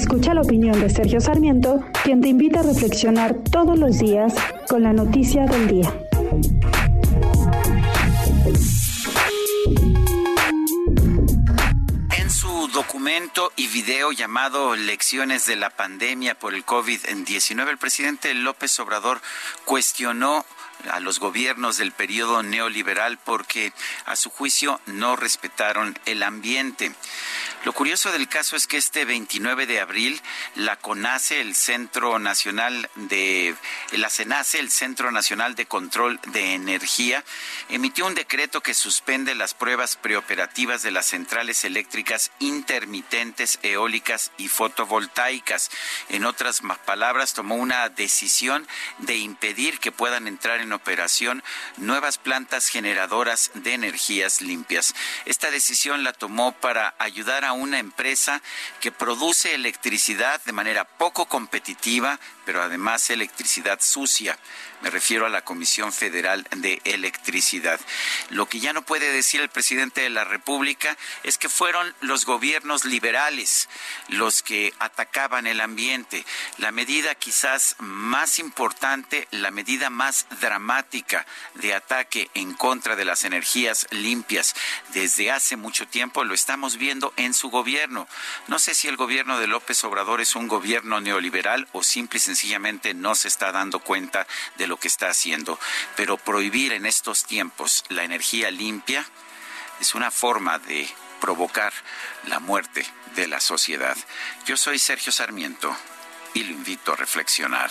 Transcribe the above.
Escucha la opinión de Sergio Sarmiento, quien te invita a reflexionar todos los días con la noticia del día. En su documento y video llamado Lecciones de la pandemia por el COVID-19, el presidente López Obrador cuestionó a los gobiernos del periodo neoliberal porque a su juicio no respetaron el ambiente. Lo curioso del caso es que este 29 de abril la CONACE, el Centro Nacional de la CENACE, el Centro Nacional de Control de Energía, emitió un decreto que suspende las pruebas preoperativas de las centrales eléctricas intermitentes eólicas y fotovoltaicas. En otras palabras, tomó una decisión de impedir que puedan entrar en operación nuevas plantas generadoras de energías limpias. Esta decisión la tomó para ayudar a una empresa que produce electricidad de manera poco competitiva, pero además electricidad sucia. Me refiero a la Comisión Federal de Electricidad. Lo que ya no puede decir el presidente de la República es que fueron los gobiernos liberales los que atacaban el ambiente. La medida quizás más importante, la medida más dramática de ataque en contra de las energías limpias desde hace mucho tiempo lo estamos viendo en su gobierno. No sé si el gobierno de López Obrador es un gobierno neoliberal o simple y sencillamente no se está dando cuenta de lo que está haciendo, pero prohibir en estos tiempos la energía limpia es una forma de provocar la muerte de la sociedad. Yo soy Sergio Sarmiento y lo invito a reflexionar.